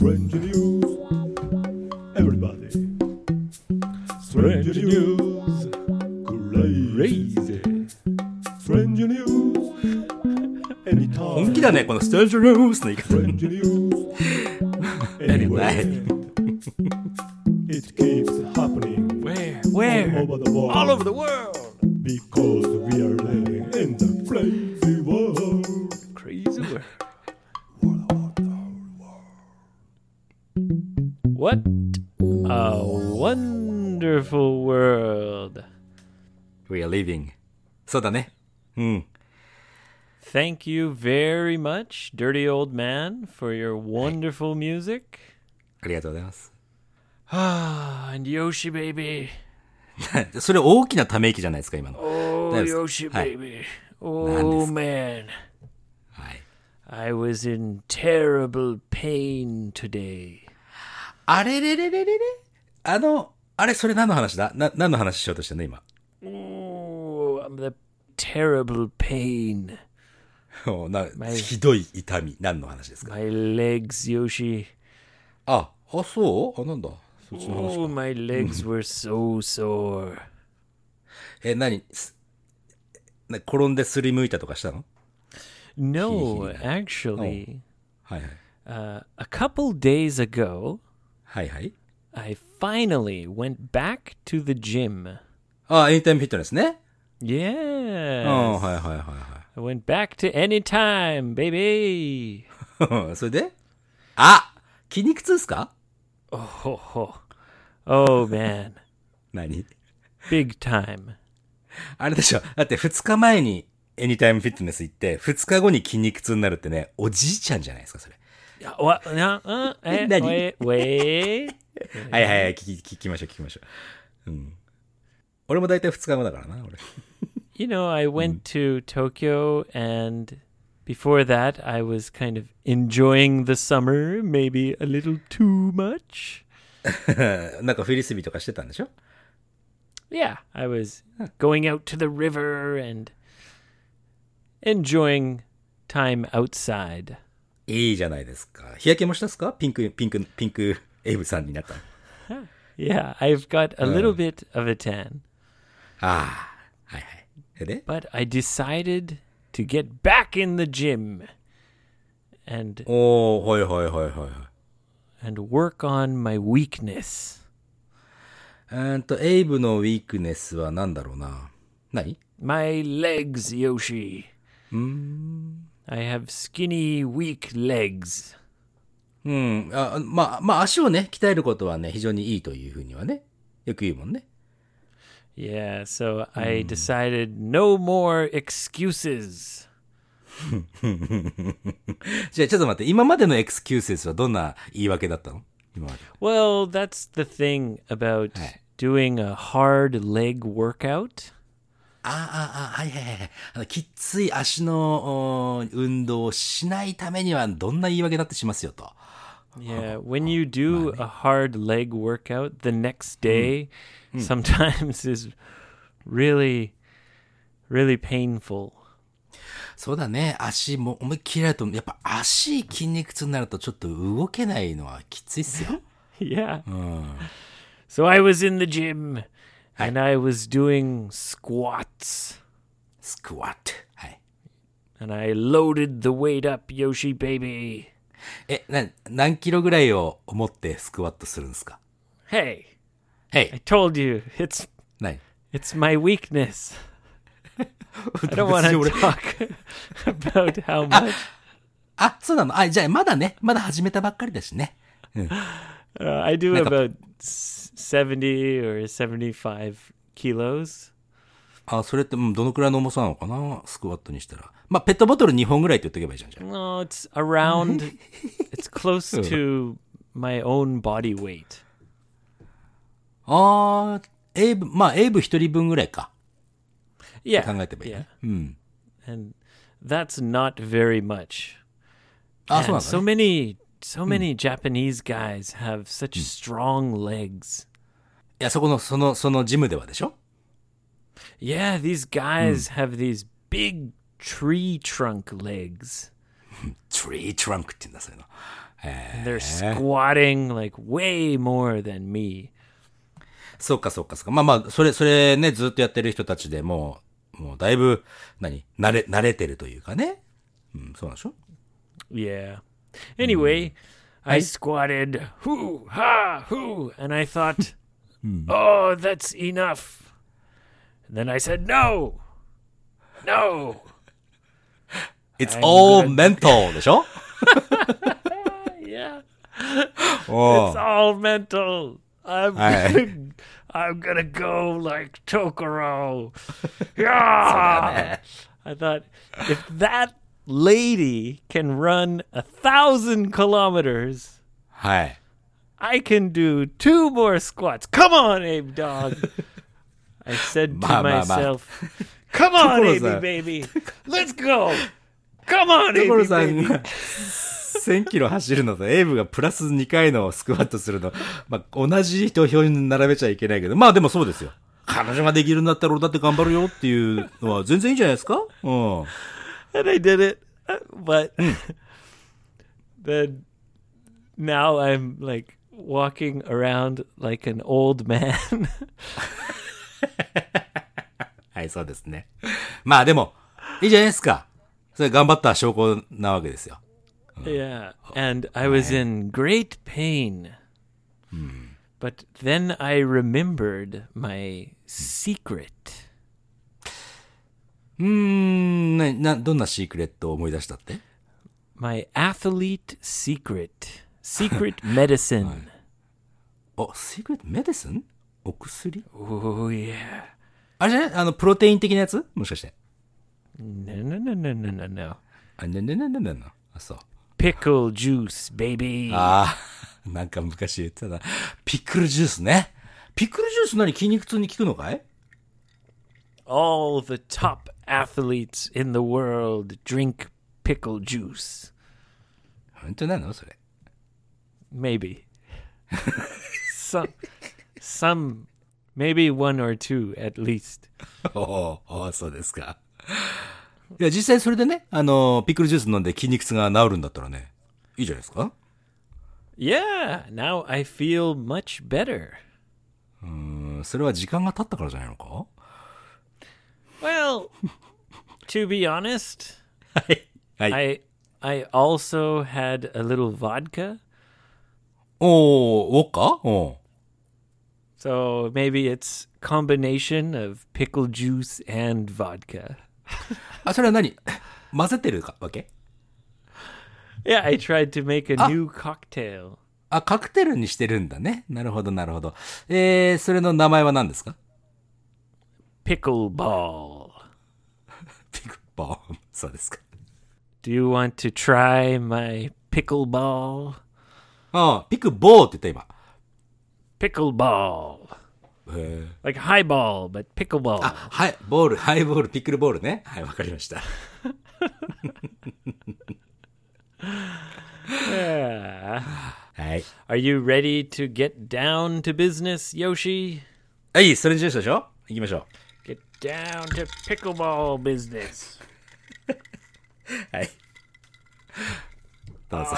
Strange news. Everybody. Strange news. Crazy. Strange news. 本 Anytime. 気だね、このスタジオルースの言い方。 Strange news. Anyway. It keeps happening Where? all Where? over the world. All over the world. そうだね。うん。Thank you very much, Dirty Old Man, for your wonderful music. ありがとうございます。Ah, and Yoshi Baby. それ大きなため息じゃないですか、今の。Oh, Yoshi Hi. Baby. Oh, man. はい。I was in terrible pain today. あれれれれれれあの、あれ、それ何の話だな、何の話しようとしてんの、今。Oh, the terrible pain. おな前ひどい痛み。何の話ですか My legs, Yoshi. あ、あ、そうあ、なんだ。そっちの話 Oh, か。 my legs were so sore. え、何すな転んですりむいたとかしたの No, Hee hee. actually, はいはい。 uh, a couple days ago, はいはい。 I finally went back to the gym. あ、エニタイムフィットネスね。 Yes. あはいはいはい I went back to anytime, baby. はい。それで？あ筋肉痛っすか？Oh, oh, oh man. 何？Big time. あれでしょだって2日前にエニタイムフィットネス行って、2日後に筋肉痛になるってね、おじいちゃんじゃないですか、それ。Yeah, What? No, uh, eh, Daddy. wait, wait. はいはいはい、聞き、聞きましょう、聞きましょう。うん。俺も大体2日後だからな、俺。 You know, I went to Tokyo and before that I was kind of enjoying the summer, maybe a little too much. なんかフリスビーとかしてたんでしょ Yeah, I was going out to the river and enjoying time outside. いいじゃないですか。日焼けもしたっすかピンク、ピンク、ピンクエイブさんになったの。 Yeah, I've got a little bit of a tan, ああ、はいはい。but I decided to get back in the gym and おー、はいはいはいはいはい。and work on my weakness. えーっと、エイブのウィークネスは何だろうな。何 My legs, Yoshi. I have skinny, weak legs. うん。あまあ、まあ、足をね、鍛えることはね、非常にいいというふうにはね、よく言うもんね。Yeah, so I decided no more excuses. じゃあ、ちょっと待って、今までのエクスキューセスはどんな言い訳だったの今まで。 Well, that's the thing about Hey. doing a hard leg workout. ああ、ああ、はいはいはい。あの、きっつい足のお運動をしないためには、どんな言い訳だってしますよと。 Yeah, when you do a hard leg workout, the next day sometimes is really, really painful. そうだね。足も思いっきりやると、やっぱ足筋肉痛になるとちょっと動けないのはきついっすよ。Yeah. So I was in the gym and I was doing squats スクワット。はい。and I loaded the weight up, Yoshi baby. え、な、何キロぐらいを持ってスクワットするんですか Hey, へ I い。 told you it's 何 it's my weakness. I don't want 別に to 俺 talk about how much. あ、そうなのあ、じゃあまだね、まだ始めたばっかりだしね。 Uh, I do Like a- about s- 70 or 75 kilos. あ、それって、うんどのくらいの重さなのかなスクワットにしたら。まあ、ペットボトル2本ぐらいって言っとけばいいじゃん、じゃ No, it's around it's close to my own body weight. あ。あー、エイブ、まあ、エイブ一人分ぐらいか。Yeah. 考えてばいい yeah. ね。うん。And that's not very much. あ、そうなんだ、so ね。many so many Japanese guys have such strong legs. いや、そこの、その、そのジムではでしょ Yeah, these guys have these big tree trunk legs. tree trunk って言うんだ、そういうの。They're squatting like way more than me. そうか、そうか、そうか。まあまあ、それ、それね、ずっとやってる人たちでもう、もうだいぶ、何慣れ、慣れてるというかね。うん、そうなんでしょ Yeah. Anyway, I squatted, hoo, ha, hoo, and I thought, oh, that's enough. And then I said, no, no. ?It's all mental でしょ Yeah, お it's all mental. I'm right. gonna, I'm gonna go like Tokoro. yeah. I thought if that lady can run a thousand kilometers, hi, I can do two more squats. Come on, Abe dog. I said to myself, "Come on, Abe baby, let's go. Come on, Abe baby." が1000キロ走るのと、エイブがプラス2回のスクワットするの、まあ、同じ土俵に並べちゃいけないけど、まあでもそうですよ。彼女ができるんだったら俺だって頑張るよっていうのは全然いいんじゃないですか？うん。And I did it. Uh, But then now I'm like walking around like an old man. はい、そうですね。まあでも、いいじゃないですか。それ頑張った証拠なわけですよ。Yeah, and I was in great pain. But then I remembered my secret. うーん、な、な、どんなシークレットを思い出したって My athlete secret. Secret medicine. あ、シークレットメディスンお薬 Oh, yeah. あれじゃないあの、プロテイン的なやつもしかして。No, no, no, no, no, no, no. あ、ねねねねねね。あ、そう。Pickle juice, baby. ああ、なんか昔言ってたな。ピックルジュースね。ピックルジュース何筋肉痛に効くのかい All the top athletes in the world drink pickle juice. 本当なのそれ。 Maybe. some, some, maybe one or two at least. おおおそうですか。 いや、実際それでね、あの、ピックルジュース飲んで筋肉痛が治るんだったらね、いいじゃないですか Yeah, now I feel much better. うん、それは時間が経ったからじゃないのか Well, to be honest, はい。I I also had a little vodka, おー、ウォッカお so maybe it's combination of pickle juice and vodka. あ、それは何？混ぜてるかわけ？Yeah, I tried to make a new cocktail. あ、カクテルにしてるんだね。なるほど、なるほど。えー、それの名前は何ですか？ピクルボール。ピクボール。そうですか。Do you want to try my pickle ball? ああ、ピクボールって言った今。ピクルボール。Like highball, but pickleball. あ、はい、ボール、ハイボール、ピックルボールね。はい、わかりました。 Yeah. はい。 Are you ready to get down to business, Yoshi? はい、それにしましょう。行きましょ Get down to pickleball business. う。はい。どうぞ。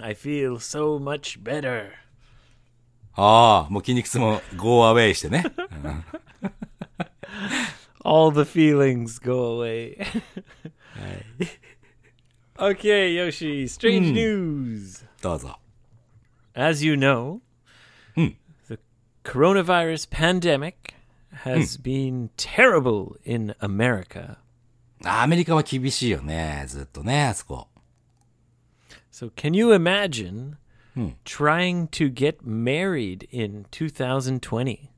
I feel so much better. ああ、もう筋肉痛も go away してね。 All the feelings go away. okay, Yoshi, strange news. どうぞ。 As you know, the coronavirus pandemic has been terrible in America. アメリカは厳しいよね。ずっとね、あそこ。 So, can you imagine trying to get married in 2020?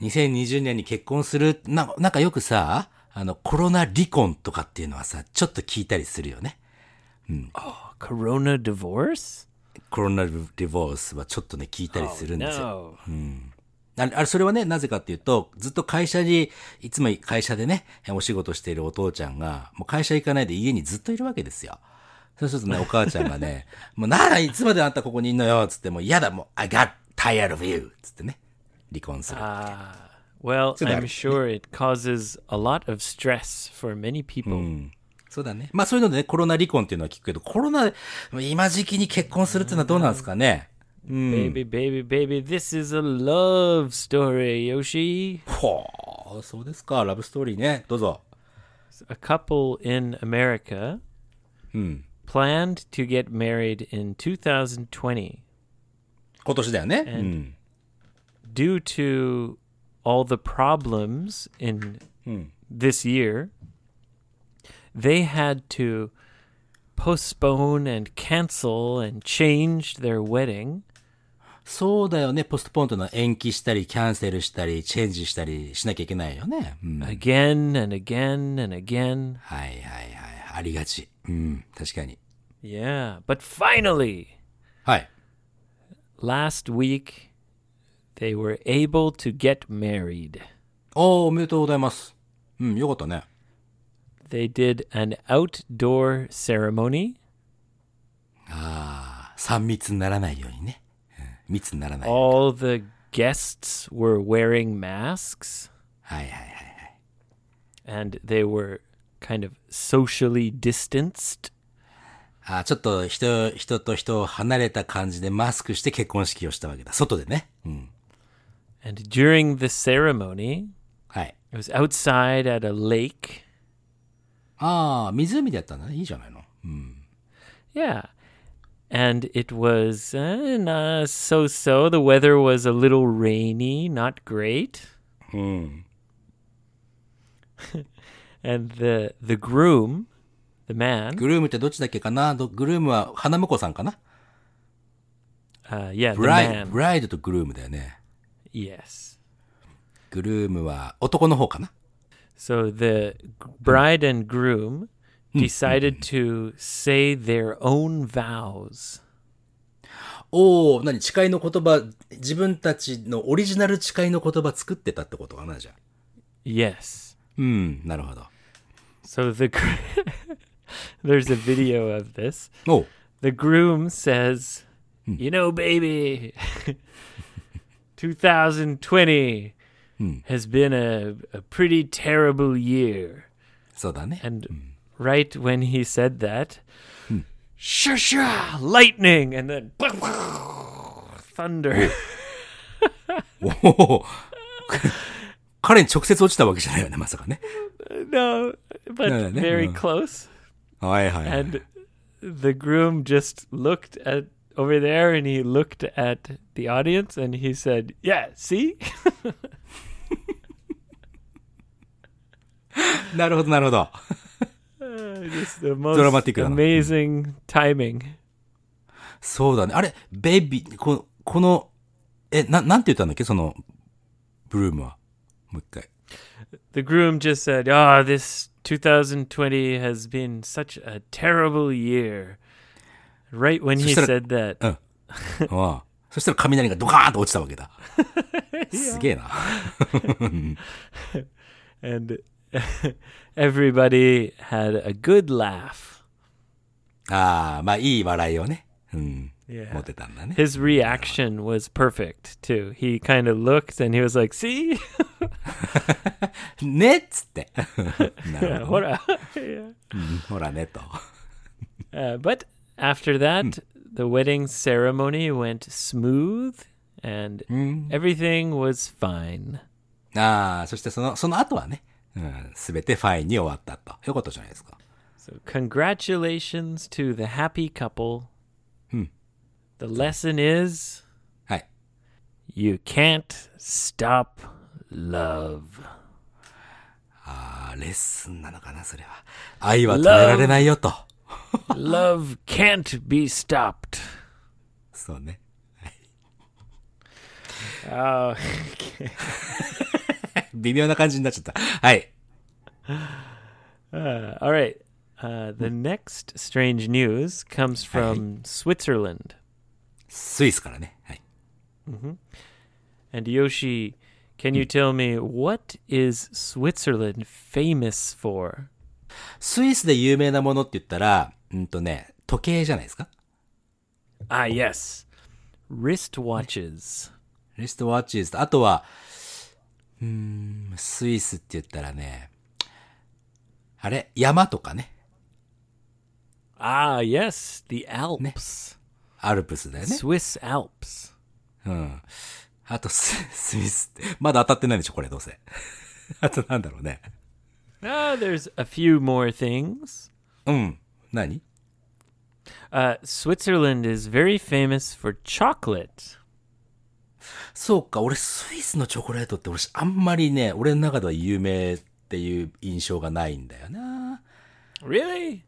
2020年に結婚する、ななんかよくさ、あの、コロナ離婚とかっていうのはさ、ちょっと聞いたりするよね。Corona divorce? コロナディボースはちょっとね、聞いたりするんですよ。No. あれ、あれそれはね、なぜかっていうと、ずっと会社に、いつも会社でね、お仕事しているお父ちゃんが、もう会社行かないで家にずっといるわけですよ。そうするとね、お母ちゃんがね、もうならいつまであんたここにいんのよ、つってもう嫌だ、もう、I got tired of you! つってね、離婚する。Well, that- I'm sure it causes a lot of stress for many people. そうだね。まあそういうのでね、コロナ離婚っていうのは聞くけど、コロナ、今時期に結婚するっていうのはどうなんですかね？うん。Baby, baby, baby, this is a love story, Yoshi. ほう、そうですか。ラブストーリーね。どうぞ。A couple in America うん。planned to get married in 2020. 今年だよね。う And- ん。 Due to all the problems in this year, they had to postpone and cancel and change their wedding そうだよね。ポストポンというのは延期したり、キャンセルしたり、チェンジしたりしなきゃいけないよね。うん。はい again and again and again. はいはい。 ありがち。うん。確かに。 Yeah, but finally, はい。 last week, they were able to get married. おー、おめでとうございます。うん、よかったね。 They did an outdoor ceremony. 3密にならないようにね。うん密にならない。 All the guests were wearing masks はいはいはい。 and they were kind of socially distanced. あちょっと人、人と人を離れた感じでマスクして結婚式をしたわけだ。外でね。うん。 And during the ceremony, はい。 it was outside at a lake. ああ、湖でやったんだね。いいじゃないの。うん。 Yeah. And it was uh, so so. The weather was a little rainy, not great. うん。 And the the groom, the man, グルームってどっちだっけかな？どグルームは花婿さんかな？uh, yeah, the ブライド、man. ブライドとグルームだよね。Yes. グルームは男の方かな？So the g- bride and groom decided to say their own vows. おお、何？誓いの言葉、自分たちのオリジナル誓いの言葉作ってたってことかなじゃあ。Yes. うん、なるほど。 So the gr- there's a video of this. おう The groom says, "You know, baby, 2020 has been a, a pretty terrible year." そうだね。 And right when he said that, shusha, lightning, and then thunder. 彼に直接落ちたわけじゃないよね、まさかね。no, but very close. はいはい、はい。And the groom just looked at over there and he looked at the audience and he said, Yeah, see? なるほど、なるほど。Uh, just the most Dramatic だな。amazing timing. そうだね。あれ、ベイビー、ここの、え、な、なんて言ったんだっけその、ブルームは。もう一回。The groom just said, Ah, this 2020 has been such a terrible year. Right when he said that, ああそしたら雷がドカーンと落ちたわけだ。すげえな。and everybody had a good laugh. ああ、まあいい笑いをね。うん。Yeah. 持ってたんだね。 His reaction was perfect too. He kind of looked and he was like, "See, ねっつって。なるほど what?" yeah. うんほらねと。 uh, but after that, the wedding ceremony went smooth and うん。 everything was fine. ああ、そしてその、その後はね、うん、すべてファインに終わったと。よかったじゃないですか。 So, congratulations to the happy couple. Hmm. The lesson is はい。 you can't stop love. ああ、レッスンなのかな、それは。愛は止められないよと。 love can't be stopped. そうね。 Oh, 微妙な感じになっちゃった。はい。 uh, all right. Uh, the next strange news comes from Switzerland. スイスからね。はい。And Yoshi, can you tell me what is Switzerland famous for? スイスで有名なものって言ったら、うんとね、時計じゃないですか Ah, yes. Wristwatches. リストワッチーズと、あとは、うーん、スイスって言ったらね、あれ山とかね。Ah, yes, the Alps. アルプスだよね。スウィスアルプス。うん。あとス、スイス。まだ当たってないでしょ、これ、どうせ。あとなんだろうね。あ、uh, there's a few more things. うん。何？ああ Switzerland is very famous for chocolate. そうか、俺、スイスのチョコレートって、俺、あんまりね、俺の中では有名っていう印象がないんだよな。Really?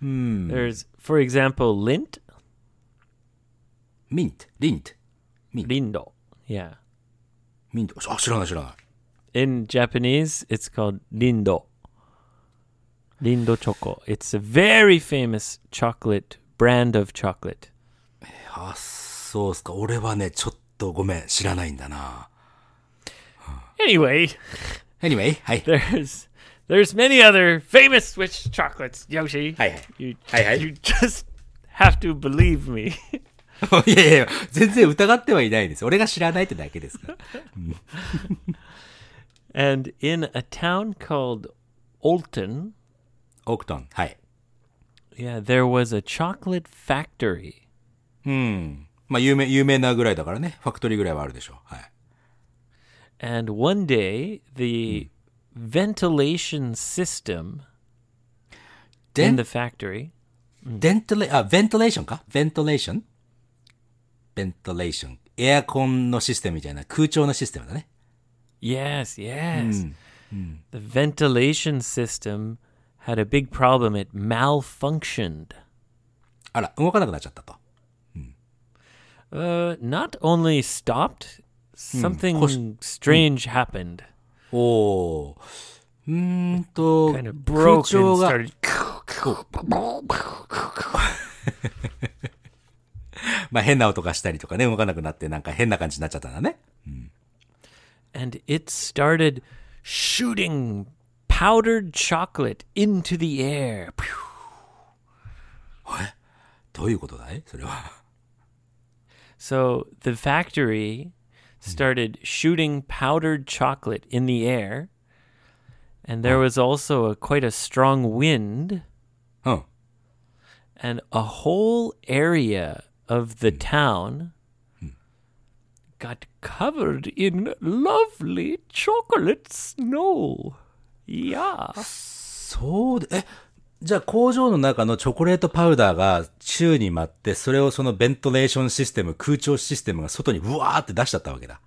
Hmm. There's, for example, lint. ミント、リント、 Lindo. Yeah. ミント。あ、知らない知らない。 In Japanese, it's called Lindo. Lindo Choco. It's a very famous chocolate brand of chocolate. あ、そうっすか。俺はね、ちょっとごめん、知らないんだな。 Anyway, Anyway, はい。 there's there's many other famous Swiss chocolates, Yoshi. はいはい。 You, Hi, hi. you just have to believe me. いやいや、全然疑ってはいないです。俺が知らないってだけですから。and in a town called トン。はい。yeah, there was a chocolate factory. うん。まあ、有名、有名なぐらいだからね。ファクトリーぐらいはあるでしょう。はい。And one day, the ventilation system デ in ン the factory デントレ、あ、ベントレーションか？ベントレーション ventilation. ベントレーション。エアコンのシステムみたいな空調のシステムだね。Yes, yes.、うん、The hmm. ventilation system had a big problem. It malfunctioned. あら、動かなくなっちゃったと。うん uh, not only stopped, hmm. something strange happened. Oh, hmm kind of おうんと、kind Started. まあ変な音がしたりとかね、動かなくなってなんか変な感じになっちゃったんだね。 And it started shooting powdered chocolate into the air. どういうことだいそれは。 So the factory started shooting powdered chocolate in the air. And there was also a, quite a strong wind. うん。 and a whole area of the town got covered in lovely chocolate snow. Yeah. そうで、え、じゃあ工場の中のチョコレートパウダーが宙に舞って、それをそのベントレーションシステム、空調システムが外にブワーって出しちゃったわけだ。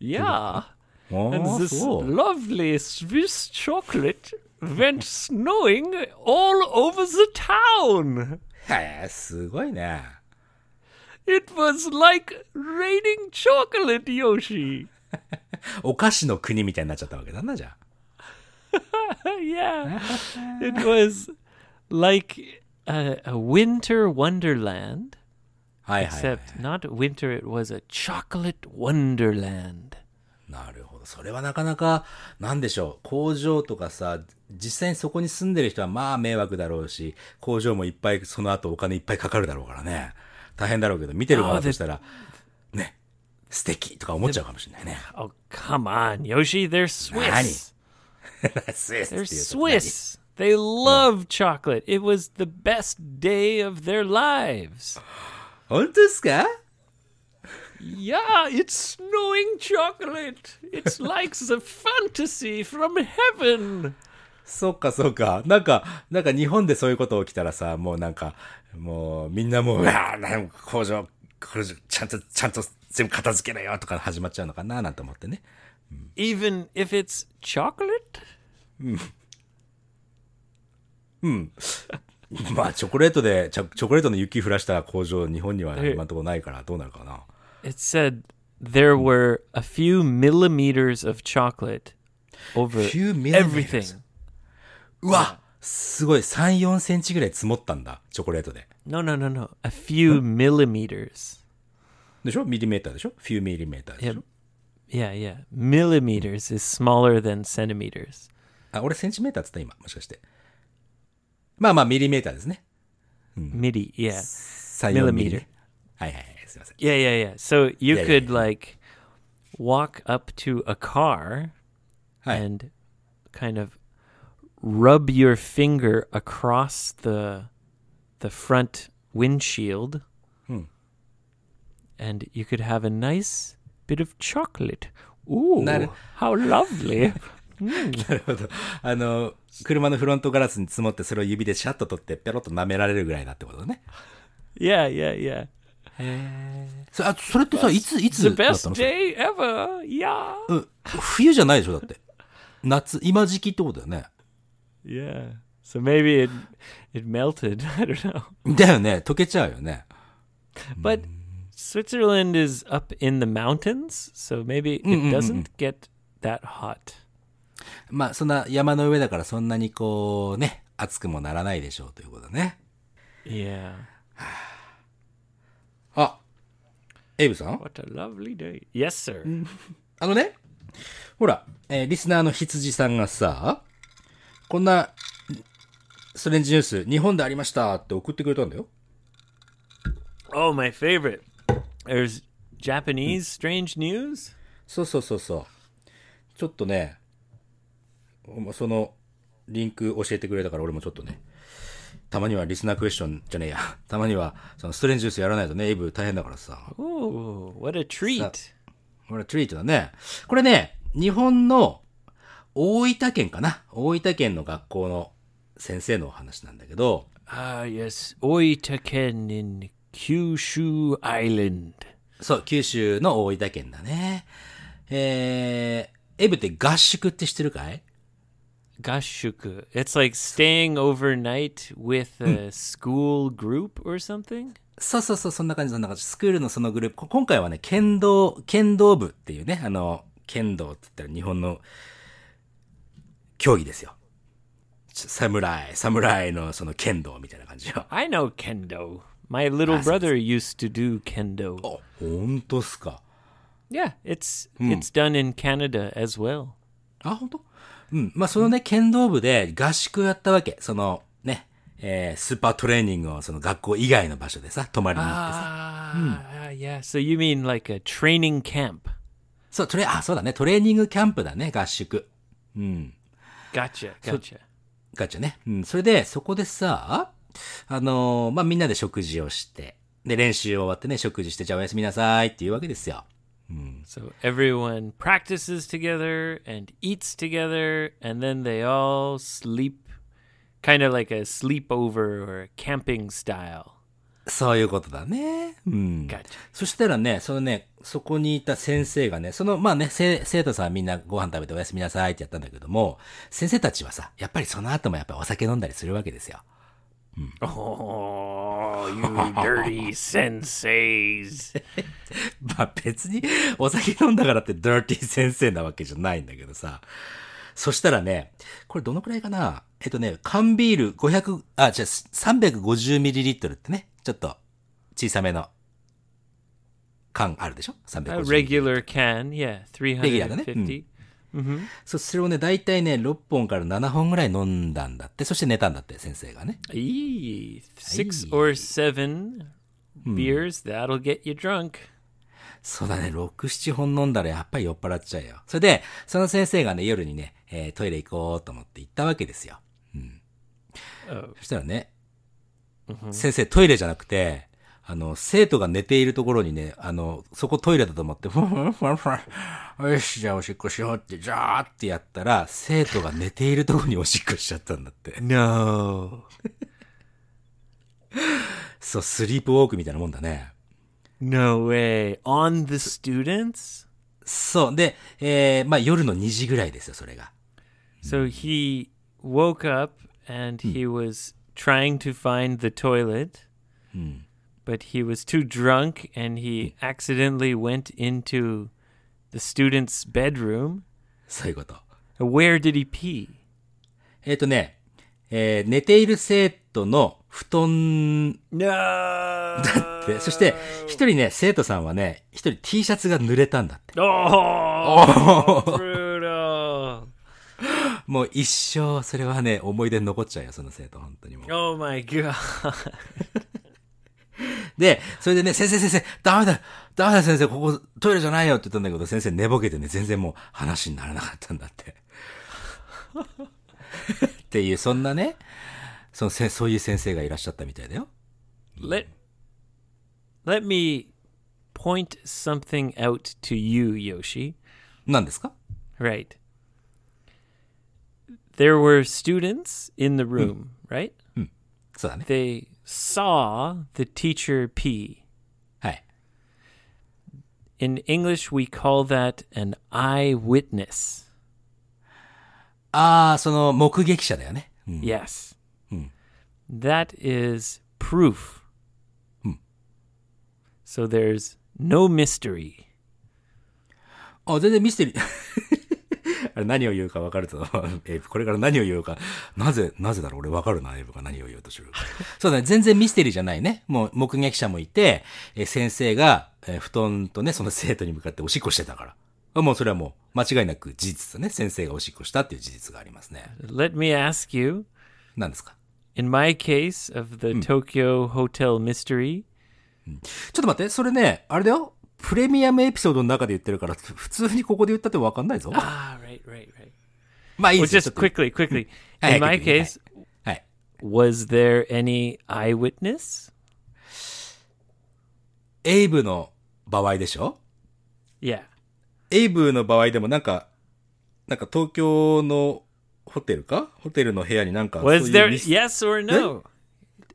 Yeah. お And ー、this lovely Swiss chocolate went snowing all over the town. へえ、すごいね。It was like raining chocolate, Yoshi. お菓子の国みたいになっちゃったわけだな、じゃあ。yeah. it was like a, a winter wonderland, except not winter, it was a chocolate wonderland. なるほど。それはなかなか、なんでしょう。工場とかさ、実際にそこに住んでる人はまあ迷惑だろうし、工場もいっぱい、その後お金いっぱいかかるだろうからね。大変だろうけど、見てる側としたら、ね、素敵とか思っちゃうかもしれないね。 Oh, come on, Yoshi, they're Swiss. スイスって They're 言うと Swiss. They love chocolate. It was the best day of their lives. 何本当ですか Yeah, it's snowing chocolate. It's like the fantasy from heaven. そっかそっか。なんか、なんか日本でそういうこと起きたらさ、もうなんか、もうみんなもう、うわーなんか工場、工場、ちゃんと、ちゃんと全部片付けろよとか始まっちゃうのかななんて思ってね。Even if it's chocolate? まあ、チョコレートで、チョチョコレートの雪降らした工場、日本には今のところないから、どうなるかな。It said there were a few millimeters of chocolate over Few everything. うわすごい、3、4センチぐらい積もったんだ、チョコレートで。No, no, no, no. A few millimeters. でしょミリメーターでしょ ?few ミリメーターでしょ Yeah, yeah. Millimeters is smaller than centimeters. あ、俺センチメーターって言った今、もしかして。まあまあ、ミリメーターですね。Midi, yeah. 3、4ミリ Millimeter.。はいはいはい、すいません。Yeah, yeah, yeah. So you Yeah, yeah, could yeah. like walk up to a car はい。and kind of rub your finger across the the front windshield, and you could have a nice bit of chocolate. Ooh, how lovely! なるほど。あの、車のフロントガラスに積もって、それを指でシャッと取って、ペロッと舐められるぐらいだってことね。yeah, yeah, yeah. それあそれってさ、いつ、い The つだった best のそれ day ever. Yeah. うん。冬じゃないでしょだって。夏、今時期ってことだよね。Yeah. So maybe it it melted. I don't know. だよね。溶けちゃうよね。But Switzerland is up in the mountains, so maybe it doesn't get that hot. まあ、そんな山の上だからそんなにこうね、暑くもならないでしょうということだね。Yeah. あ、エイブさん What a lovely day. Yes, sir. あのね、ほら、えーリスナーの羊さんがさ、こんな、ストレンジニュース、日本でありましたって送ってくれたんだよ。Oh, my favorite. There's Japanese strange news? そうそうそうそう。ちょっとね、おそのリンク教えてくれたから俺もちょっとね、たまにはリスナークエスチョンじゃねえや。たまにはそのストレンジニュースやらないとね、エイブ大変だからさ。Oh, what a treat. これトリートだね。これね、日本の大分県かな？大分県の学校の先生のお話なんだけど、Ah, yes. Oitaken in Kyushu Island. そう、九州の大分県だね。えー、エイブって合宿って知ってるかい？Gashuku. It's like staying overnight with a school group or something? そうそうそう、そんな感じ、そんな感じ。スクールのそのグループ。こ今回はね、剣道、剣道部っていうね、あの、剣道って言ったら日本の競技ですよ。ち侍、侍のその剣道みたいな感じよ。I know kendo. My little brother used to do kendo. あ、本当っすか？Yeah, it's it's done in Canada as well. あ、本当？うん。まあ、そのね、剣道部で合宿やったわけ。その、ね、えースーパートレーニングをその学校以外の場所でさ、泊まりに行ってさ。Ah, yeah. So you mean like a training camp? そう、トレ、あ、そうだね。トレーニングキャンプだね、合宿。うん。Gotcha, gotcha. ガチャね。うん。それで、そこでさ、あのーまあ、みんなで食事をして、で、練習終わってね、食事して、じゃあおやすみなさいっていうわけですよ。So everyone practices together and eats together, and then they all sleep, kind of like a sleepover or a camping style. そういうことだね。うん。Gotcha. そしたらね、そのね、そこにいた先生がね、その、まあね、生生徒さんはみんなご飯食べておやすみなさいってやったんだけども、先生たちはさ、やっぱりその後もやっぱりお酒飲んだりするわけですよ。Oh, you dirty senseis. まあ別にお酒飲んだからってダーティー先生なわけじゃないんだけどさ。そしたらね、これどのくらいかな？えっとね、缶ビール500、あ、じゃあ 350ml ってね、ちょっと小さめの缶あるでしょ？A ?350ml。regular can, yeah, レギュラーだね。350. そう、それをね、だいたいね、6本から7本ぐらい飲んだんだって。そして寝たんだって、先生がね。Eee, six or seven beers, that'll get you drunk. そうだね、6、7本飲んだらやっぱり酔っ払っちゃうよ。それで、その先生がね、夜にね、えートイレ行こうと思って行ったわけですよ。Oh. そしたらね、先生トイレじゃなくて、あの、生徒が寝ているところにね、あの、そこトイレだと思って、ふんふんふんふんよし、じゃあおしっこしようって、じゃーってやったら、生徒が寝ているところにおしっこしちゃったんだって。No. そう、スリープウォークみたいなもんだね。No way. On the students? そう。で、えー、まあ夜の2時ぐらいですよ、それが。So he woke up and he was trying to find the toilet, but he was too drunk and he accidentally went into the student's bedroom. そういうこと。Where did he pee? えっ、とね、えー寝ている生徒の布団 No. で、そして、一人ね、生徒さんはね、一人 T シャツが濡れたんだって。Oh. もう一生、それはね、思い出に残っちゃうよ、その生徒、本当にもう。Oh my god. で、それでね、先生先生、ダメだダメだ先生、ここトイレじゃないよって言ったんだけど、先生寝ぼけてね、全然もう話にならなかったんだって。っていう、そんなね、そのせそういう先生がいらっしゃったみたいだよ。Let let me point something out to you, Yoshi. 何ですか？Right. There were students in the room, right? そうだね。 They saw the teacher pee. はい。 In English, we call that an eyewitness. ああ、その目撃者だよね。うん Yes. That is proof. So there's no mystery. あ、全然ミステリー。 あれ何を言うか分かると、エイブ、これから何を言うか、なぜ、なぜだろう？俺分かるな、エイブが何を言おうとしてる？か。そうだね、全然ミステリーじゃないね。もう目撃者もいて、えー先生が、えー布団とね、その生徒に向かっておしっこしてたから。あもうそれはもう間違いなく事実だね。先生がおしっこしたっていう事実がありますね。Let me ask you, 何ですか？in my case of the Tokyo Hotel mystery, ちょっと待って、それね、あれだよ。プレミアムエピソードの中で言ってるから、ふ普通にここで言ったって分かんないぞ。ah, right, right, right. まあいい Well, ですよ just ちょっと quickly, quickly. In my case, はい。was there any eyewitness? エイブの場合でしょ Yeah. エイブの場合でもなんか、なんか東京のホテルかホテルの部屋になんか、そう Was いう there ミス yes or no?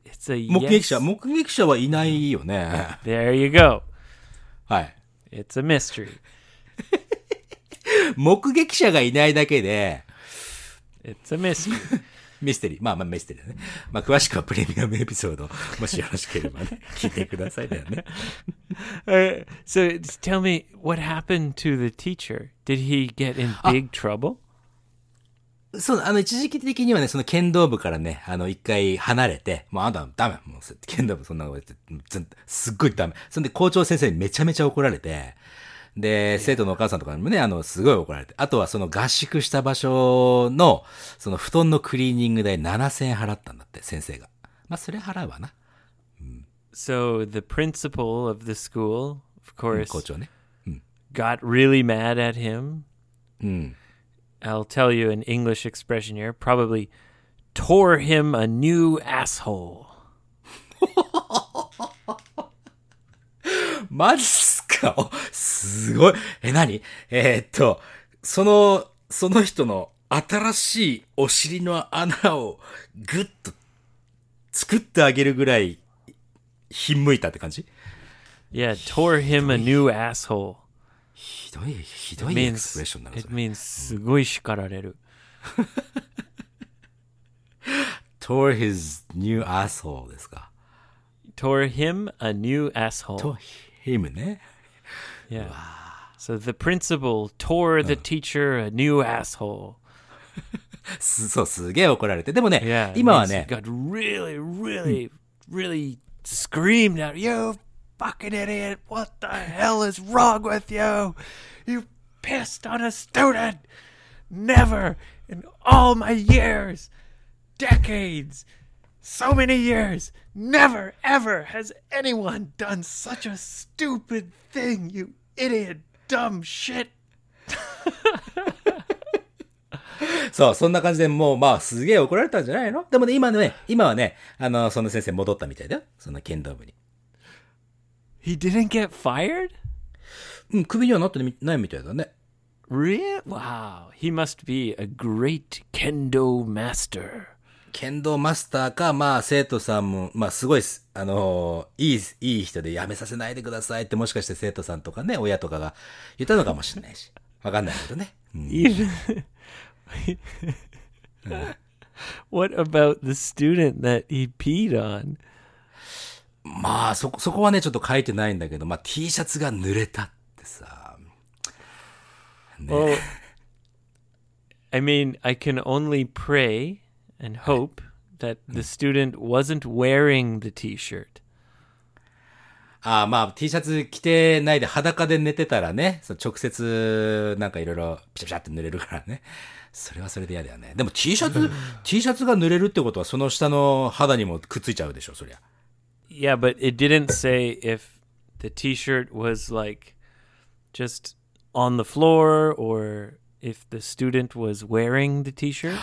It's a 目撃者、yes. 目撃者はいないよね。There you go. はい。 It's a mystery. 目撃者がいないだけで、 It's a mystery. ミステリー。まあまあミステリーだね。まあ詳しくはプレミアムエピソード、もしよろしければね、聞いてくださいだよね。 Uh, so just tell me what happened to the teacher. Did he get in big trouble? そう、あの、一時期的にはね、その剣道部からね、あの、一回離れて、もうあんたダメ。もう、剣道部そんなこと言って、すっごいダメ。そんで校長先生にめちゃめちゃ怒られて、で、生徒のお母さんとかにもね、あの、すごい怒られて。あとはその合宿した場所の、その布団のクリーニング代7000円払ったんだって、先生が。まあ、それ払うわな。So the principal of the school, of course, 校長ね。got really mad at him. うん。I'll tell you an English expression here. Probably tore him a new asshole. マジっすかおすごい。え、何えーっと、その、その人の新しいお尻の穴をぐっと作ってあげるぐらい、ひんむいたって感じ Yeah, tore him a new asshole. ひどい、ひどいエクスプレッションだな、そ it れ。means すごい叱られる. tore his new asshole ですか。Tore him a new asshole. to him ね。Yeah. So the principal tore the teacher a new asshole. すそう、すげえ怒られて。でもね Yeah. it 今は means ね he、got really, really, really screamed at you fucking idiot. What the hell is wrong with you? You pissed on a student. Never in all my years, decades, so many years, never ever has anyone done such a stupid thing, you idiot, dumb shit. そう、そんな感じでもう、まあ、すげえ怒られたんじゃないのでもね、今ね、今はね、あの、その先生戻ったみたいだよ。その剣道部に。He didn't get fired? うん、首にはなってないみたいだね。Really? Wow. He must be a great kendo master. 剣道マスターか、まあ、生徒さんも、まあ、すごいす、あのーいい、いい人でやめさせないでくださいって、もしかして生徒さんとかね、親とかが言ったのかもしれないし。わかんないけどね。うん what about the student that he peed on? まあ、そこ、そこはね、ちょっと書いてないんだけど、まあ、T シャツが濡れたってさ。Well, I mean, I can only pray and hope that the student wasn't wearing the t shirt. ああ、まあ、T シャツ着てないで裸で寝てたらね、そう直接、なんかいろいろ、ピシャピシャって濡れるからね。それはそれで嫌だよね。でも T シャツ、T シャツが濡れるってことは、その下の肌にもくっついちゃうでしょ、そりゃ。Yeah, but it didn't say if the t shirt was like just on the floor or if the student was wearing the t shirt.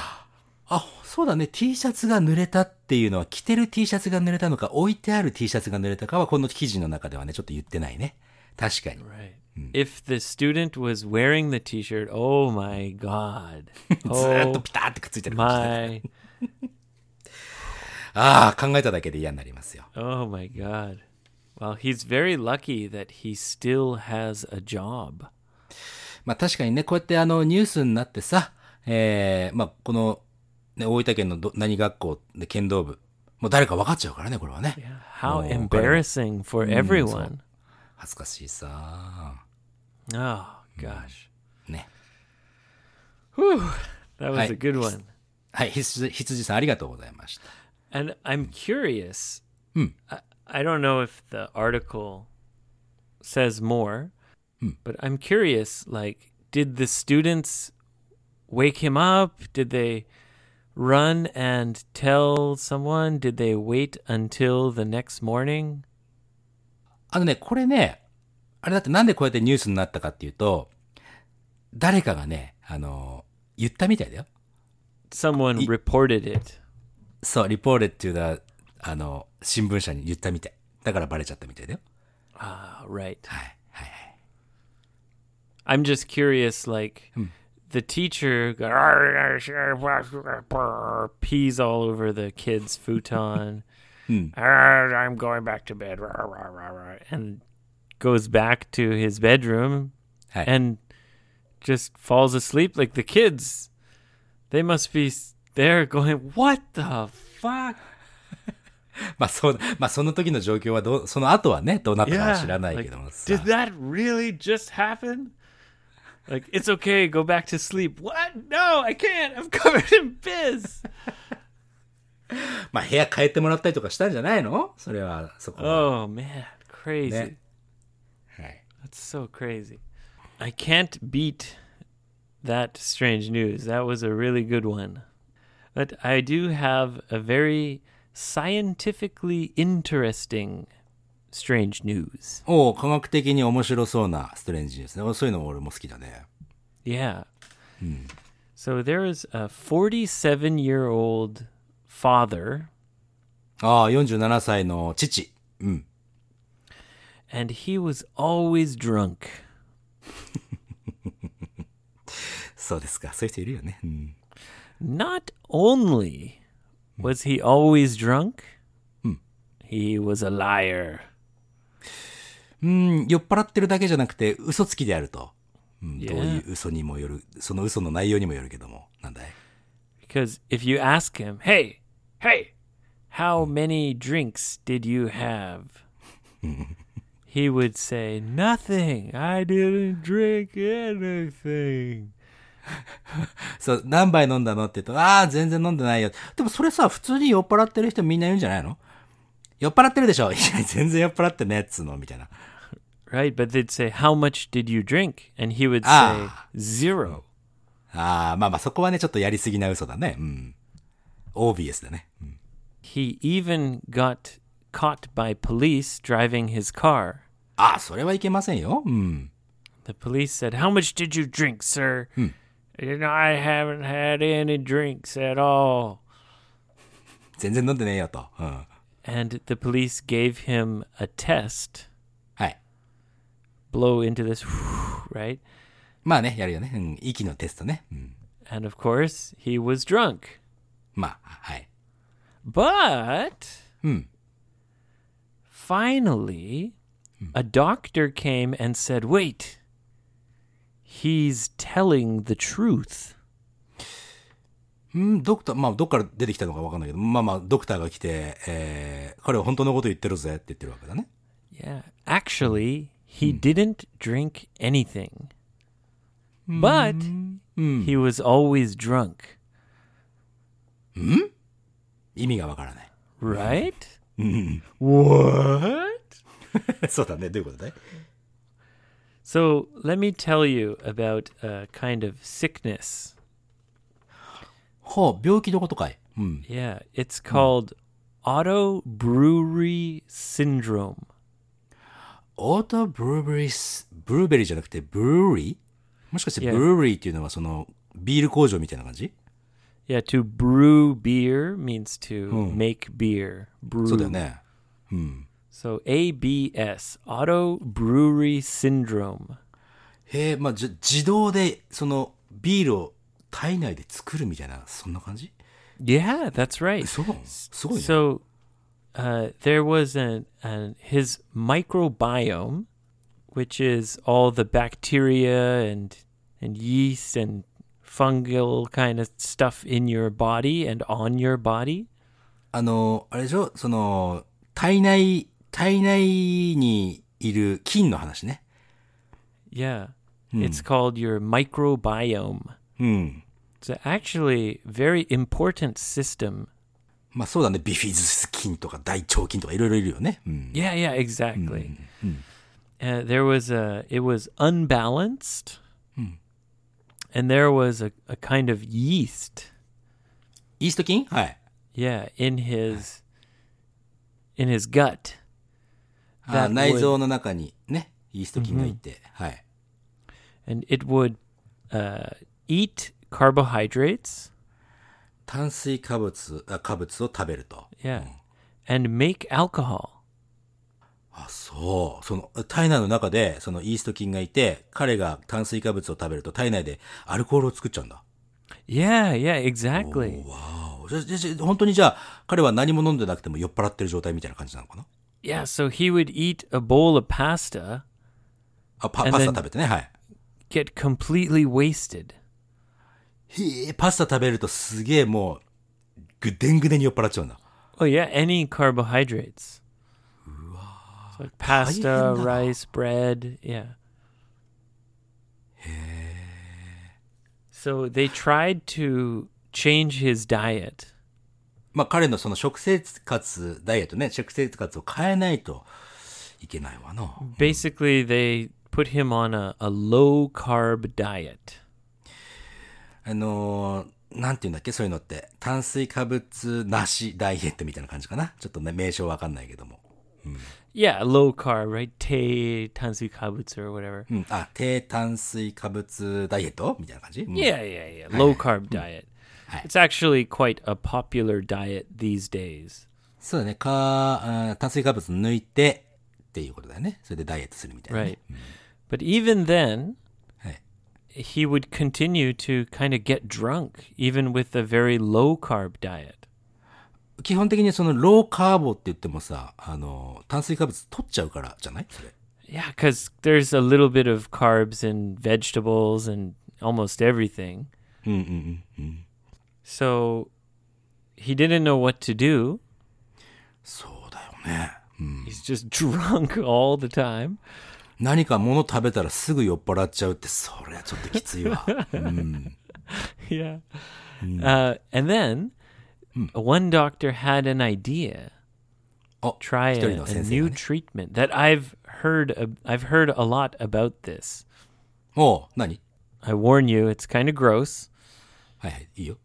あ、そうだね。T シャツが濡れたっていうのは、着てる T シャツが濡れたのか、置いてある T シャツが濡れたかは、この記事の中ではね、ちょっと言ってないね。確かに。Right. If the student was wearing the T-shirt, oh my God! ずーっと Oh ピターってくっついてるかもしれない。my! ああ、考えただけで嫌になりますよ。Oh my God! Well, he's very lucky that he still has a job. まあ確かにね、こうやってあのニュースになってさ、えー、まあこの、ね、大分県のど何学校で剣道部、もう誰か分かっちゃうからね、これはね。How もう彼は embarrassing for everyone! 恥ずかしいさ。Oh gosh! ね。Whew! That was a good one. はい、羊羊さんありがとうございました。And I'm curious. Hmm. I, I don't know if the article says more, but I'm curious. Like, did the students wake him up? Did they run and tell someone? Did they wait until the next morning? あのね、これね、あれだってなんでこうやってニュースになったかっていうと、誰かがね、あの、言ったみたいだよ。 Someone reported it. そう、リポーレっていうのは、あの、新聞社に言ったみたい。だからバレちゃったみたいだよ。 Ah, right. はい、はい、はい。 I'm just curious, like the teacher pees all over the kid's futon. "Ah, I'm going back to bed, and goes back to his bedroom はい。 and just falls asleep. Like the kids, they must be s- there going, "What the fuck?" まあそう、まあその時の状況はどう、その後はね、どうなったかは知らないけ like, どもさ。 did that really just happen? Like, it's okay, go back to sleep. What? No, I can't. I'm covered in biz. まあ部屋変えてもらったりとかしたんじゃないのそれは、そこは。 Oh man, crazy. ね。はい。 That's so crazy. I can't beat that strange news. That was a really good one. But I do have a very scientifically interesting strange news. おう科学的に面白そうなストレンジですね。そういうの俺も好きだね。 Yeah. So there is a 47 year old father, ああ、47歳の父。うん。 and he was always drunk. そうですか。そういう人いるよね。うん。 Not only was he always drunk, he was a liar. うん、酔っ払ってるだけじゃなくて、嘘つきであると。うん、 Yeah. どういう嘘にもよる、その嘘の内容にもよるけども。なんだい Because if you ask him, hey, hey, how many drinks did you have? he would say, nothing. I didn't drink anything. そう、何杯飲んだのって言うと、ああ、全然飲んでないよ。でもそれさ、普通に酔っ払ってる人みんな言うんじゃないの？酔っ払ってるでしょ？いや、全然酔っ払ってねえっつうの、みたいな。Right? But they'd say, how much did you drink? And he would say, Ah. zero. ああ、まあまあそこはね、ちょっとやりすぎな嘘だね。うん。オービエスだね。うん He even got caught by police driving his car. ああ、それはいけませんよ。うん。The police said, How much did you drink, sir? You know, I haven't had any drinks at all. 全然飲んでねえよと。うん。 And the police gave him a test. はい。 Blow into this, right? まあね、やるよね。うん。息のテストね。うん。 And of course, he was drunk. まあ、はい。 But うん。 finally, a doctor came and said, Wait, he's telling the truth. うん、ドクター、まあ、どっから出てきたのかわかんないけど、まあまあ、ドクターが来て、えー、彼は本当のこと言ってるぜって言ってるわけだね。 Yeah. Actually, he didn't drink anything. But he was always drunk. 意味がわからない。 Right? what? そうだね。どういうことだい So let me tell you about a kind of sickness. ほう、病気のことかい。うん。 Yeah, it's called auto brewery syndrome. オートブルーベリース、ブルーベリーじゃなくてブルーリーもしかして Yeah. ブルーリーっていうのはそのビール工場みたいな感じ Yeah, to brew beer means to make beer. Brew. そうだよね。うん。 So ABS, Auto Brewery Syndrome. へえ、まあ、じゃ、自動で、その、ビールを体内で作るみたいな、そんな感じ Yeah, that's right. そうすごいね。 So uh, there was an, an his microbiome, which is all the bacteria and and yeast and fungal kind of stuff in your body and on your body. あの、あれでしょその、体内、 体内にいる菌の話ね。 Yeah, it's called your microbiome. うん。 It's actually very important system. まあそうだね。ビフィズス菌とか大腸菌とかいろいろいるよね。うん。 Yeah, yeah, exactly. Uh, there was a it was unbalanced, and there was a, a kind of yeast. イースト菌はい。 Yeah, in his in his gut. あ That 内臓の中にね、イースト菌がいて、はい。and it would uh, eat carbohydrates. 炭水化物、あ化物を食べると。Yeah, and make alcohol. あ、そう。その、体内の中で、そのイースト菌がいて、彼が炭水化物を食べると体内でアルコールを作っちゃうんだ。Yeah, yeah, exactly. 本当にじゃあ、彼は何も飲んでなくても酔っ払ってる状態みたいな感じなのかな？Yeah, so he would eat a bowl of pasta, あ、パ、 And パスタ then- 食べてね、はい。 get completely wasted. へえ、パスタ食べるとすげえもう、ぐでんぐでんに酔っ払っちゃうんだ。 Oh yeah, any carbohydrates. So like pasta, 大変だな。 rice, bread, yeah. So they tried to change his diet. まあ彼のその食生活、ダイエットね、食生活を変えないといけないわな。Basically, they put him on a, a low carb diet. あのー、なんて言うんだっけそういうのって。炭水化物なしダイエットみたいな感じかな？ちょっとね、名称わかんないけども。Yeah, low carb, right? Te tansukabutsu or whatever. うん。あ、低炭水化物ダイエット？みたいな感じ、うん Yeah, yeah, yeah. Low carb diet. It's actually quite a popular diet these days. そうだね。か、あ炭水化物抜いてっていうことだよね。それでダイエットするみたいな、ね。 Right. But even then, はい。 he would continue to kind of get drunk, even with a very low carb diet. 基本的にそのローカーボって言ってもさ、あの、炭水化物取っちゃうからじゃないそれ。 Yeah, because there's a little bit of carbs in vegetables and almost everything. うんうんうんうん。 So he didn't know what to do. そうだよね。うん。 He's just drunk all the time. 何か物食べたらすぐ酔っ払っちゃうって、そりゃちょっときついわ。うん。 yeah. Uh, and then one doctor had an idea. あ、 Try 一 a, 人の a 先生 new がね。 treatment that I've heard. Of, I've heard a lot about this. おう、何 I warn you, it's kind of gross. はいはい、いいよ。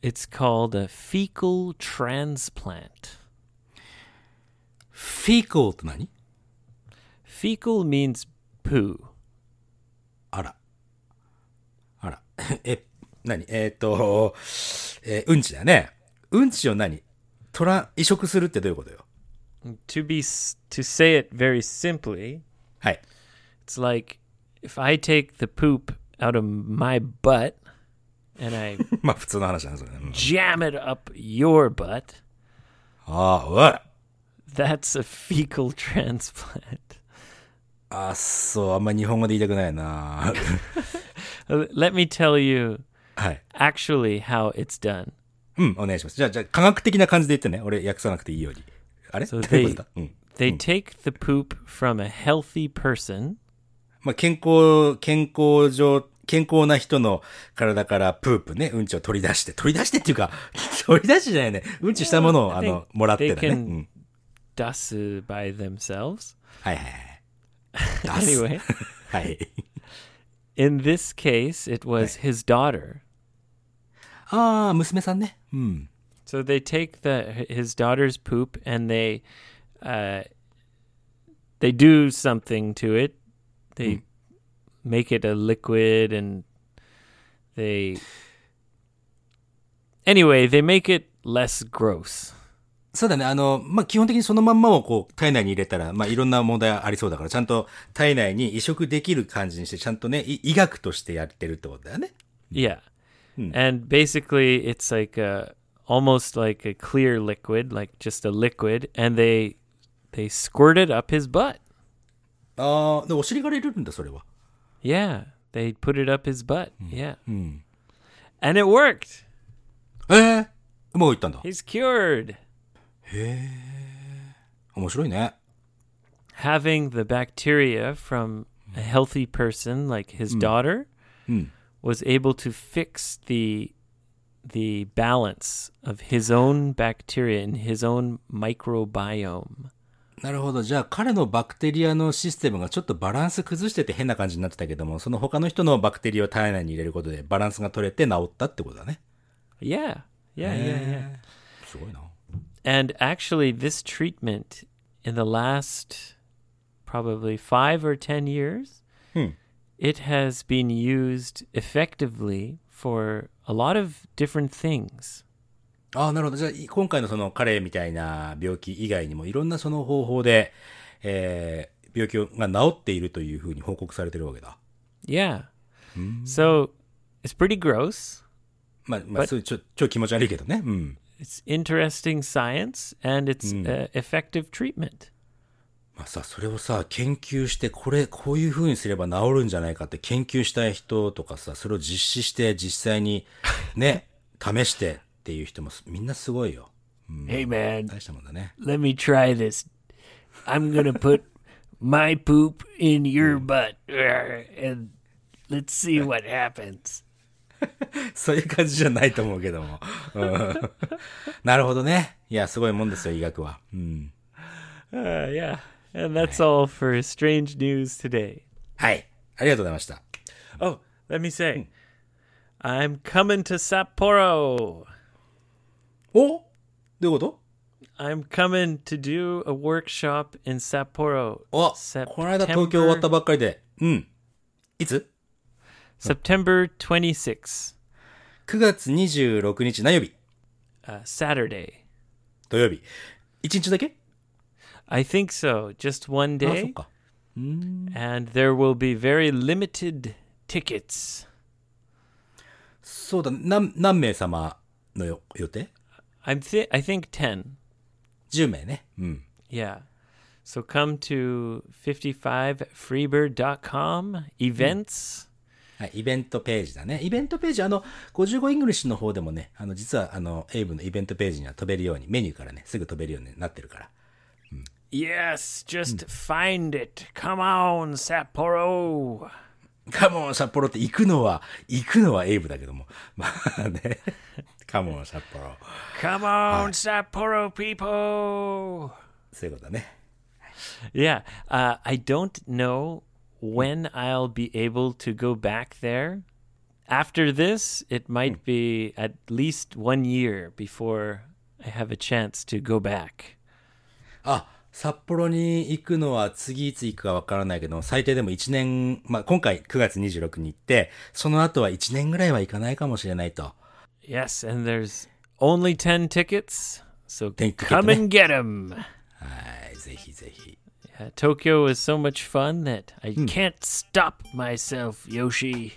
it's called a fecal transplant. Fecal って何 Fecal means poo. あら。あら。え、何えっ、ー、と、えー、うんちだよね。うんちを何トラ移植するってどういうことよ to be to say it very simply, はい。it's like if I take the poop out of my butt and I まあ普通の話だね、それね。うん jam it up your butt, ああ、うわ that's a fecal transplant. あ、そう、あんま日本語で言いたくないな。Uh, Let me tell you はい。actually how it's done. うん、お願いします。じゃあ、じゃあ、科学的な感じで言ってね。俺、訳さなくていいように。あれど So ういうことだうん。They take the poop from a healthy person まあ、健康、健康上、健康な人の体からプープね、うんちを取り出して、取り出してっていうか、取り出しじゃないね。うんちしたものを、あのもらってだ they ね。うん。dasu by themselves. はいはいはい。出す Anyway, はい。in this case, it was his daughter. ああ、娘さんね。うん。So they take the his daughter's poop and they uh, they do something to it. They make it a liquid and they Anyway, they make it less gross. そうだね。あの、まあ、基本的にそのまんまをこう、体内に入れたら、まあ、いろんな問題ありそうだから、ちゃんと体内に移植できる感じにして、ちゃんとね、い医学としてやってるってことだよね。Yeah. And basically it's like a almost like a clear liquid, like just a liquid, and they they squirt it up his butt. ああ、で、お尻から入れるんだ、それは。Yeah. They put it up his butt. Yeah. And it worked. ええもう言ったんだ。 He's cured. 面白いね。 Having the bacteria from a healthy person like his daughter was able to fix the the balance of his own bacteria in his own microbiome. なるほど。じゃあ、彼のバクテリアのシステムがちょっとバランス崩してて変な感じになってたけども、その他の人のバクテリアを体内に入れることでバランスが取れて治ったってことだね。Yeah. Yeah, yeah, yeah. すごいな。And actually, this treatment in the last probably five or 10 years, it has been used effectively for a lot of different things. ああ、なるほど。じゃあ、い今回のその彼みたいな病気以外にもいろんなその方法で、えー、病気が治っているというふうに報告されてるわけだ。Yeah. So it's pretty gross. まあ、まあ、But- そういうちょ、超気持ち悪いけどね。うん。It's interesting science and it's uh, effective treatment. まあさ、それをさ、研究して、これ、こういう風にすれば治るんじゃないかって研究したい人とかさ、それを実施して、実際に、ね、試してっていう人もすみんなすごいよ。 Hey, man, 大したもんだね。 let me try this. I'm going to put my poop in your butt and let's see what happens. そういう感じじゃないと思うけども。うんなるほどね。いや、すごいもんですよ、医学は。うん。 Uh, yeah. And that's all for strange news today. はい。ありがとうございました。 Oh, let me say, I'm coming to Sapporo. おどういうこと I'm coming to do a workshop in Sapporo. おこの間東京終わったばっかりで。うん。いつ September 26th, ?9 月26日何曜日 uh, Saturday. 土曜日。1日だけ I think so. Just one あ、そっ day. か。And there will be very limited tickets. そうだ、何、何名様のよ予定 I'm th- I think 10. ?10 名ね。うん。Yeah. So come to 55freebird.com events. はい、イベントページだね。イベントページ、あの、55イングリッシュの方でもね、あの、実は、あの、エイブのイベントページには飛べるように、メニューからね、すぐ飛べるようになってるから。Yes, just find it. Come on, Sapporo. カモン札幌って行くのは、行くのはエイブだけども。まあね。カモン札幌。Come on, Sapporo people. そういうことだね。Yeah, uh, I don't know when I'll be able to go back there. After this, it might be at least one year before I have a chance to go back. あ、札幌に行くのは次いつ行くかわからないけど、最低でも1年、まあ、今回9月26日に行って、その後は1年ぐらいは行かないかもしれないと。Yes, and there's only 10 tickets, so Ten ticket come ね。 and get them. はい、ぜひぜひ。 Uh, Tokyo is so much fun that I can't stop myself, Yoshi.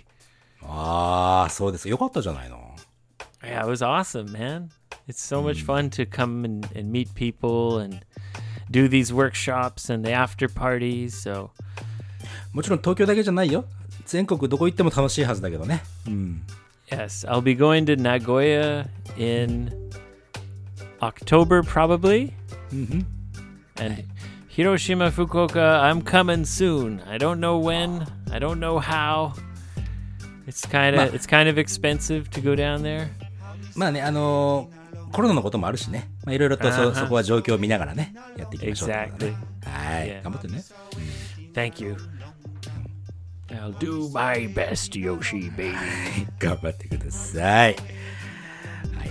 ああ、そうです。よかったじゃないの。 Yeah, it was awesome, man. It's so much fun to come and, and meet people and do these workshops and the after parties. So, もちろん東京だけじゃないよ。全国どこ行っても楽しいはずだけどね。うん。 yes, I'll be going to Nagoya in October, probably. And Hiroshima, Fukuoka, I'm coming soon. I don't know when. I don't know how. It's kind of Ma- it's kind of expensive to go down there. まあね、あのーコロナのこともあるしね。まあいろいろとあはそそこは状況を見ながらね、やっていきましょうってことだ Exactly. ね。はい。 Yeah. 頑張ってね。 Thank you. I'll do my best, Yoshi baby. 頑張ってください。はい。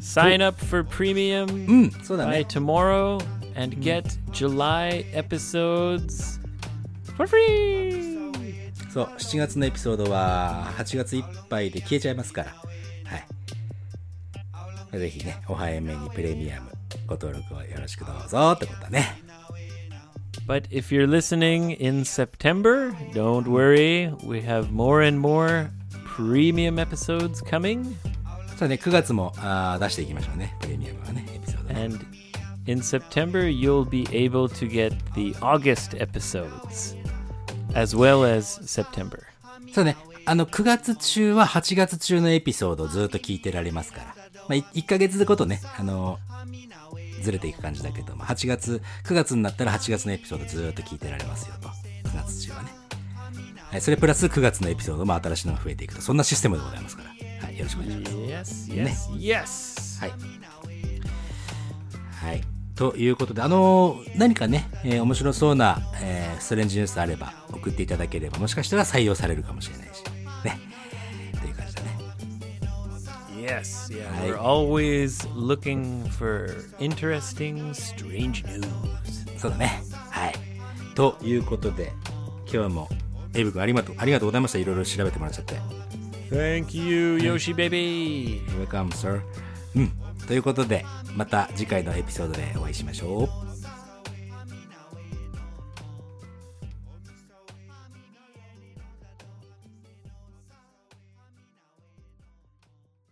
Sign up for premium、うんそうだね、by tomorrow and get、うん、July episodes for free! そう、7月のエピソードは8月いっぱいで消えちゃいますから。はい。ぜひね、お早めにプレミアムご登録をよろしくどうぞってことだね。But if you're listening in September, don't worry, we have more and more premium episodes coming. And in September, you'll be able to get the August episodes as well as September. そうね、あの9月中は8月中のエピソードをずっと聞いてられますから、まあ、1, 1ヶ月ごとね、あの、ずれていく感じだけど、まあ、8月、9月になったら8月のエピソードずっと聞いてられますよと。9月中はね。はい、それプラス9月のエピソードも新しいのが増えていくと。そんなシステムでございますから。はい、よろしくお願いします。Yes, yes, yes. はい。はい。ということで、あのー何かね、えー面白そうな、えーストレンジニュースあれば送っていただければ、もしかしたら採用されるかもしれないし、Yes, yeah. Hi. We're always looking for interesting, strange news. そうだね。はい。ということで、今日も、エイブ君ありがとう、ありがとうございました。いろいろ調べてもらっちゃって。Thank you, Yoshi baby. Welcome, sir. うん。ということで、また次回のエピソードでお会いしましょう。